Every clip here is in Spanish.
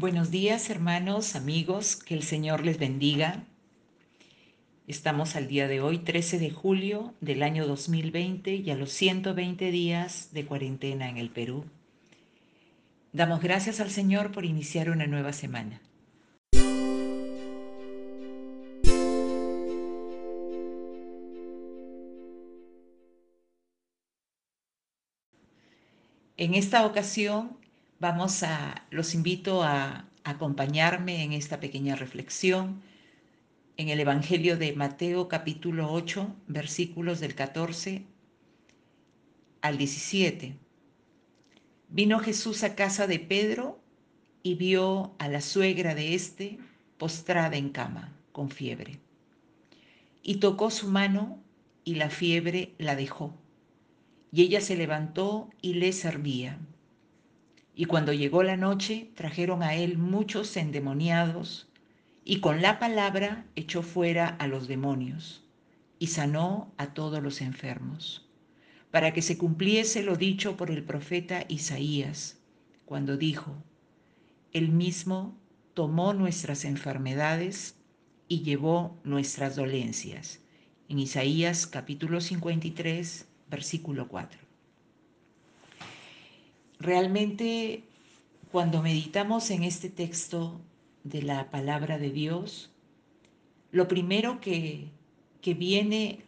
Buenos días hermanos, amigos, que el Señor les bendiga. Estamos al día de hoy, 13 de julio del año 2020 y a los 120 días de cuarentena en el Perú. Damos gracias al Señor por iniciar una nueva semana. En esta ocasión vamos a, los invito a acompañarme en esta pequeña reflexión en el Evangelio de Mateo capítulo 8, versículos del 14 al 17. Vino Jesús a casa de Pedro y vio a la suegra de éste postrada en cama, con fiebre. Y tocó su mano y la fiebre la dejó y ella se levantó y le servía. Y cuando llegó la noche, trajeron a él muchos endemoniados, y con la palabra echó fuera a los demonios, y sanó a todos los enfermos, para que se cumpliese lo dicho por el profeta Isaías, cuando dijo, Él mismo tomó nuestras enfermedades y llevó nuestras dolencias. En Isaías capítulo 53, versículo 4. Realmente cuando meditamos en este texto de la palabra de Dios, lo primero que, que viene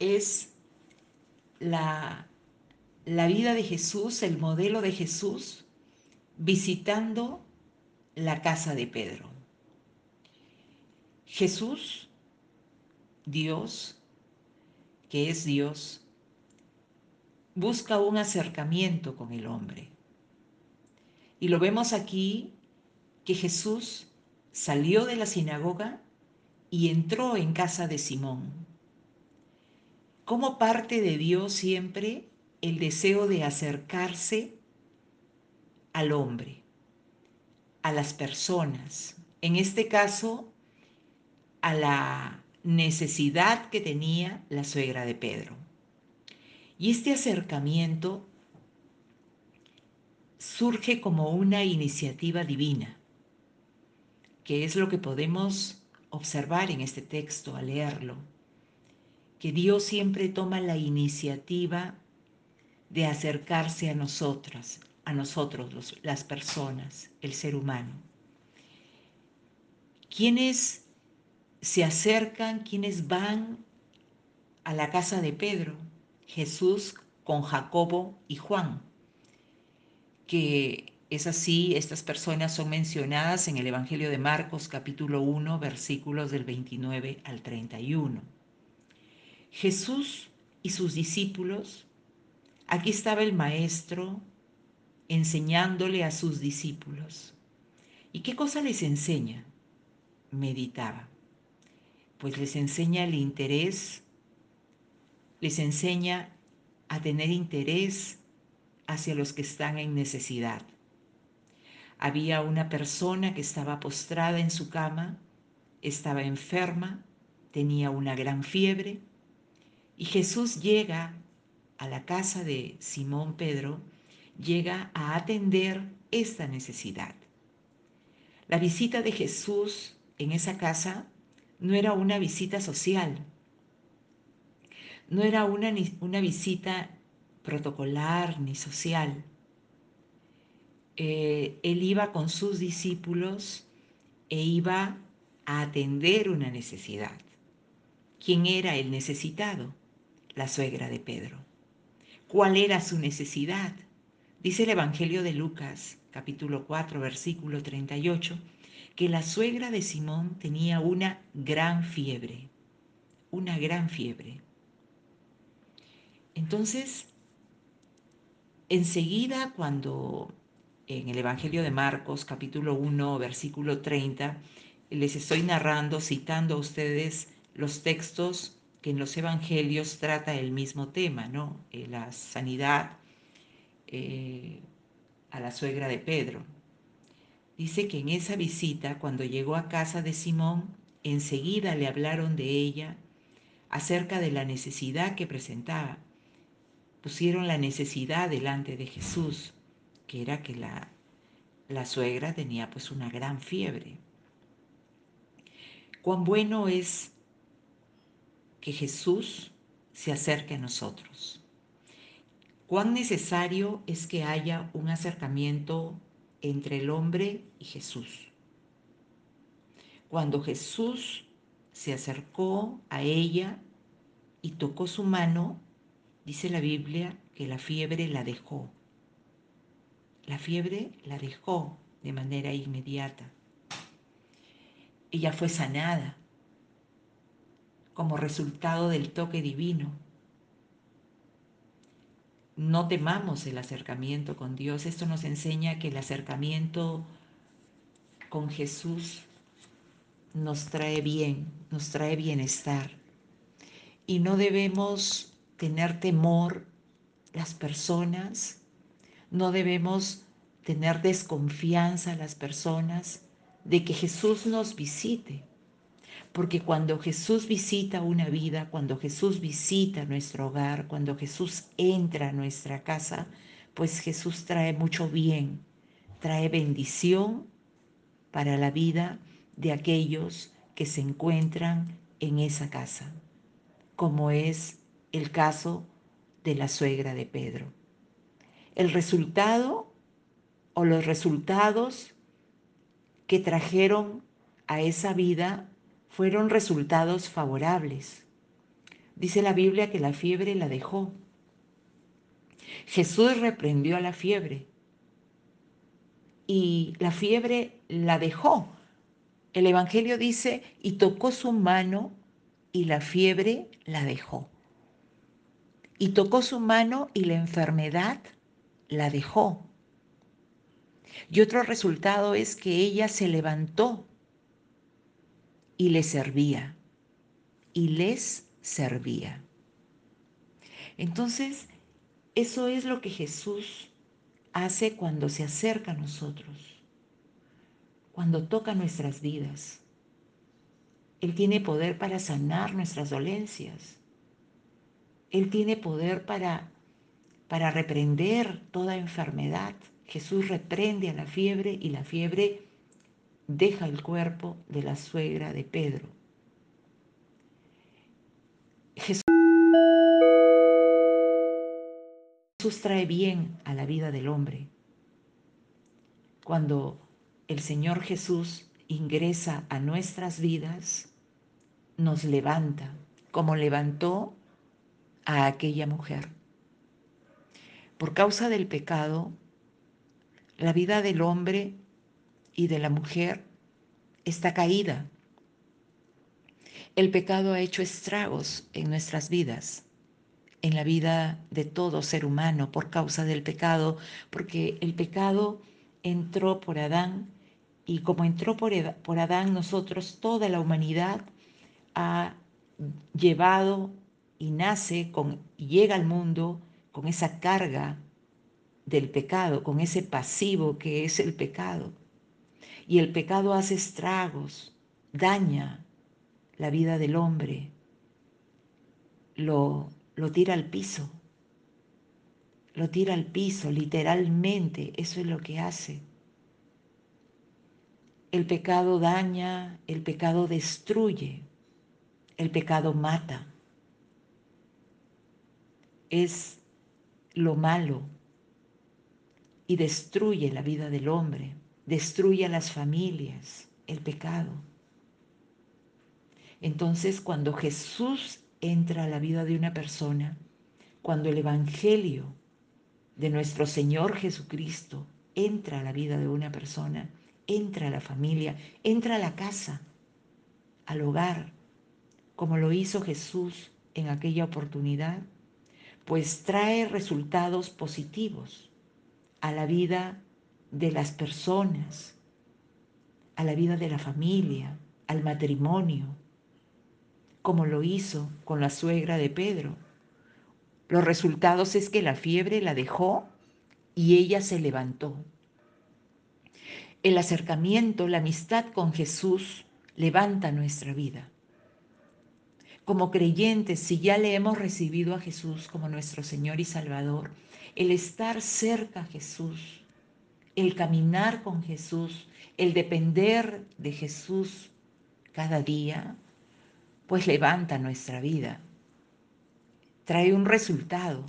es la, la vida de Jesús, el modelo de Jesús, visitando la casa de Pedro. Jesús, Dios, que es Dios, busca un acercamiento con el hombre. Y lo vemos aquí que Jesús salió de la sinagoga y entró en casa de Simón. Como parte de Dios siempre el deseo de acercarse al hombre, a las personas, en este caso a la necesidad que tenía la suegra de Pedro. Y este acercamiento surge como una iniciativa divina, que es lo que podemos observar en este texto al leerlo, que Dios siempre toma la iniciativa de acercarse a nosotras, a nosotros, las personas, el ser humano. Quienes se acercan, quienes van a la casa de Pedro, Jesús con Jacobo y Juan, que es así, estas personas son mencionadas en el Evangelio de Marcos capítulo 1 versículos del 29 al 31. Jesús y sus discípulos, aquí estaba el maestro enseñándole a sus discípulos. ¿Y qué cosa les enseña? Meditaba. Pues les enseña el interés les enseña a tener interés hacia los que están en necesidad. Había una persona que estaba postrada en su cama, estaba enferma, tenía una gran fiebre, y Jesús llega a la casa de Simón Pedro, llega a atender esta necesidad. La visita de Jesús en esa casa no era una visita social, no era una, una visita protocolar ni social. Eh, él iba con sus discípulos e iba a atender una necesidad. ¿Quién era el necesitado? La suegra de Pedro. ¿Cuál era su necesidad? Dice el Evangelio de Lucas, capítulo 4, versículo 38, que la suegra de Simón tenía una gran fiebre, una gran fiebre. Entonces, enseguida cuando en el Evangelio de Marcos, capítulo 1, versículo 30, les estoy narrando, citando a ustedes los textos que en los Evangelios trata el mismo tema, ¿no? Eh, la sanidad eh, a la suegra de Pedro. Dice que en esa visita, cuando llegó a casa de Simón, enseguida le hablaron de ella acerca de la necesidad que presentaba pusieron la necesidad delante de Jesús, que era que la, la suegra tenía pues una gran fiebre. Cuán bueno es que Jesús se acerque a nosotros. Cuán necesario es que haya un acercamiento entre el hombre y Jesús. Cuando Jesús se acercó a ella y tocó su mano, dice la Biblia que la fiebre la dejó. La fiebre la dejó de manera inmediata. Ella fue sanada como resultado del toque divino. No temamos el acercamiento con Dios. Esto nos enseña que el acercamiento con Jesús nos trae bien, nos trae bienestar. Y no debemos tener temor las personas, no debemos tener desconfianza las personas de que Jesús nos visite. Porque cuando Jesús visita una vida, cuando Jesús visita nuestro hogar, cuando Jesús entra a nuestra casa, pues Jesús trae mucho bien, trae bendición para la vida de aquellos que se encuentran en esa casa, como es el caso de la suegra de Pedro. El resultado o los resultados que trajeron a esa vida fueron resultados favorables. Dice la Biblia que la fiebre la dejó. Jesús reprendió a la fiebre y la fiebre la dejó. El Evangelio dice, y tocó su mano y la fiebre la dejó. Y tocó su mano y la enfermedad la dejó. Y otro resultado es que ella se levantó y le servía, y les servía. Entonces, eso es lo que Jesús hace cuando se acerca a nosotros, cuando toca nuestras vidas. Él tiene poder para sanar nuestras dolencias. Él tiene poder para, para reprender toda enfermedad. Jesús reprende a la fiebre y la fiebre deja el cuerpo de la suegra de Pedro. Jesús trae bien a la vida del hombre. Cuando el Señor Jesús ingresa a nuestras vidas, nos levanta, como levantó a aquella mujer. Por causa del pecado, la vida del hombre y de la mujer está caída. El pecado ha hecho estragos en nuestras vidas, en la vida de todo ser humano por causa del pecado, porque el pecado entró por Adán y como entró por, Adán, nosotros, toda la humanidad, ha llevado y nace con, llega al mundo con esa carga del pecado, con ese pasivo que es el pecado. Y el pecado hace estragos, daña la vida del hombre, lo, lo tira al piso, lo tira al piso, literalmente, eso es lo que hace. El pecado daña, el pecado destruye, el pecado mata. Es lo malo y destruye la vida del hombre destruye a las familias, el pecado. Entonces, cuando Jesús entra a la vida de una persona, cuando el Evangelio de nuestro Señor Jesucristo entra a la vida de una persona, entra a la familia, entra a la casa, al hogar, como lo hizo Jesús en aquella oportunidad, pues trae resultados positivos a la vida de las personas, a la vida de la familia, al matrimonio, como lo hizo con la suegra de Pedro. Los resultados es que la fiebre la dejó y ella se levantó. El acercamiento, la amistad con Jesús levanta nuestra vida. Como creyentes, si ya le hemos recibido a Jesús como nuestro Señor y Salvador, el estar cerca a Jesús, el caminar con Jesús, el depender de Jesús cada día, pues levanta nuestra vida, trae un resultado,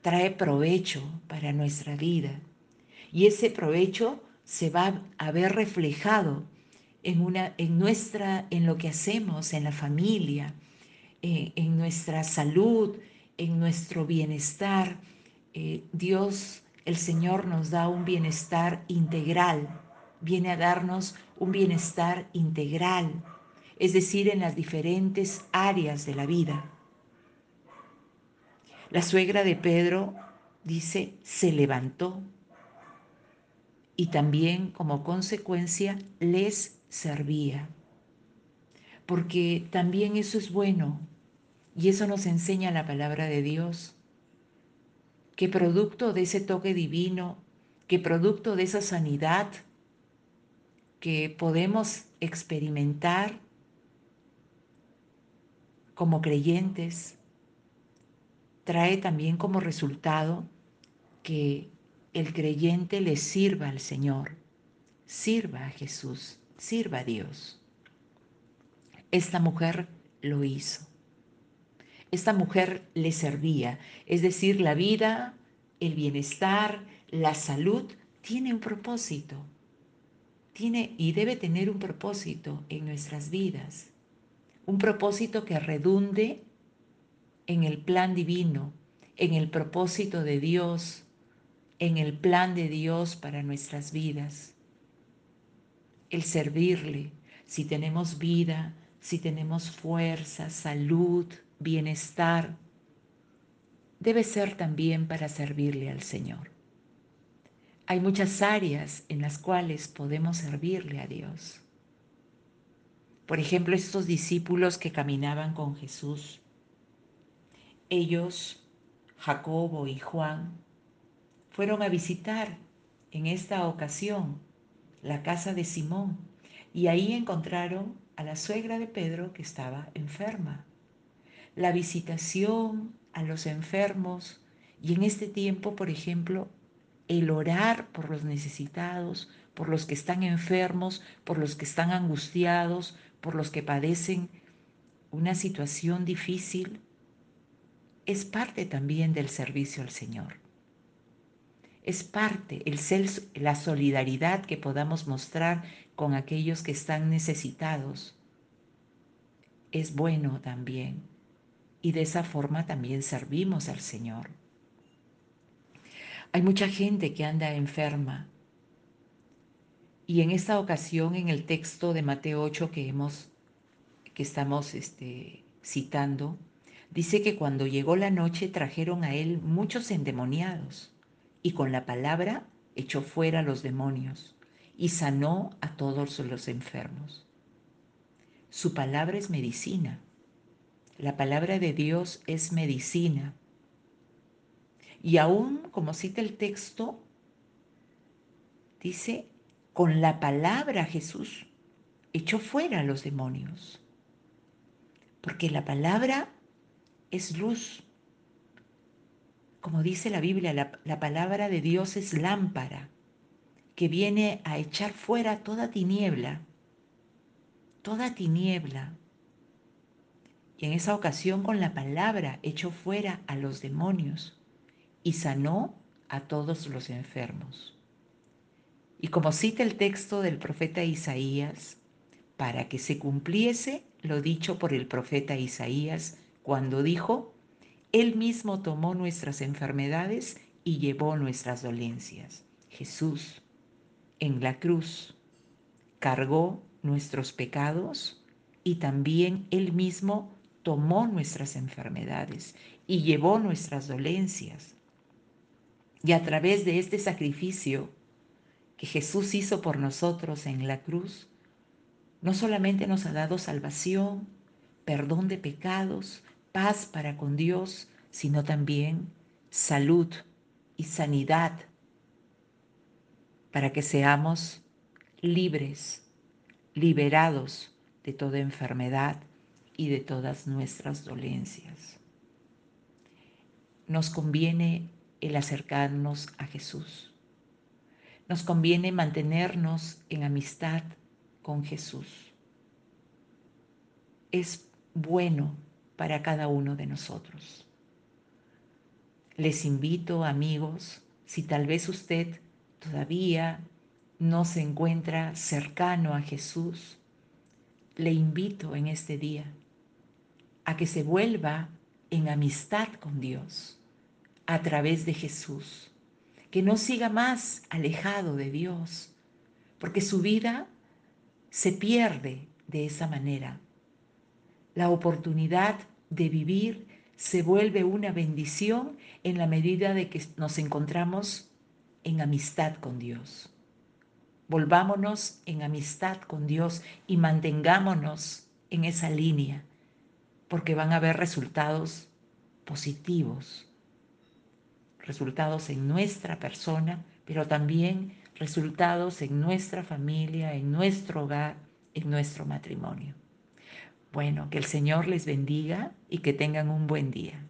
trae provecho para nuestra vida. Y ese provecho se va a ver reflejado en, una, en, nuestra, en lo que hacemos, en la familia, en, en nuestra salud, en nuestro bienestar. Eh, Dios, el Señor nos da un bienestar integral, viene a darnos un bienestar integral, es decir, en las diferentes áreas de la vida. La suegra de Pedro dice, se levantó y también como consecuencia les servía. Porque también eso es bueno y eso nos enseña la palabra de Dios, que producto de ese toque divino, que producto de esa sanidad que podemos experimentar como creyentes, trae también como resultado que el creyente le sirva al Señor, sirva a Jesús, sirva a Dios. Esta mujer lo hizo. Esta mujer le servía, es decir, la vida, el bienestar, la salud tiene un propósito. Tiene y debe tener un propósito en nuestras vidas. Un propósito que redunde en el plan divino, en el propósito de Dios, en el plan de Dios para nuestras vidas. El servirle, si tenemos vida, si tenemos fuerza, salud, bienestar, debe ser también para servirle al Señor. Hay muchas áreas en las cuales podemos servirle a Dios. Por ejemplo, estos discípulos que caminaban con Jesús, ellos, Jacobo y Juan, fueron a visitar en esta ocasión la casa de Simón y ahí encontraron a la suegra de Pedro que estaba enferma la visitación a los enfermos y en este tiempo, por ejemplo, el orar por los necesitados, por los que están enfermos, por los que están angustiados, por los que padecen una situación difícil, es parte también del servicio al Señor. Es parte, el la solidaridad que podamos mostrar con aquellos que están necesitados. Es bueno también y de esa forma también servimos al Señor. Hay mucha gente que anda enferma y en esta ocasión en el texto de Mateo 8 que hemos que estamos este, citando, dice que cuando llegó la noche trajeron a él muchos endemoniados y con la palabra echó fuera a los demonios y sanó a todos los enfermos. Su palabra es medicina. La palabra de Dios es medicina. Y aún, como cita el texto, dice, con la palabra Jesús echó fuera a los demonios. Porque la palabra es luz. Como dice la Biblia, la, la palabra de Dios es lámpara que viene a echar fuera toda tiniebla, toda tiniebla y en esa ocasión con la palabra echó fuera a los demonios y sanó a todos los enfermos. Y como cita el texto del profeta Isaías, para que se cumpliese lo dicho por el profeta Isaías cuando dijo, Él mismo tomó nuestras enfermedades y llevó nuestras dolencias. Jesús, en la cruz, cargó nuestros pecados y también Él mismo tomó nuestras enfermedades y llevó nuestras dolencias. Y a través de este sacrificio que Jesús hizo por nosotros en la cruz, no solamente nos ha dado salvación, perdón de pecados, paz para con Dios, sino también salud y sanidad para que seamos libres, liberados de toda enfermedad, y de todas nuestras dolencias. Nos conviene el acercarnos a Jesús. nos conviene mantenernos en amistad con Jesús. Es bueno para cada uno de nosotros. Les invito, amigos, si tal vez usted todavía no se encuentra cercano a Jesús, le invito en este día a que se vuelva en amistad con Dios a través de Jesús, que no siga más alejado de Dios, porque su vida se pierde de esa manera. La oportunidad de vivir se vuelve una bendición en la medida de que nos encontramos en amistad con Dios. Volvámonos en amistad con Dios y mantengámonos en esa línea, porque van a haber resultados positivos, resultados en nuestra persona, pero también resultados en nuestra familia, en nuestro hogar, en nuestro matrimonio. Bueno, que el Señor les bendiga y que tengan un buen día.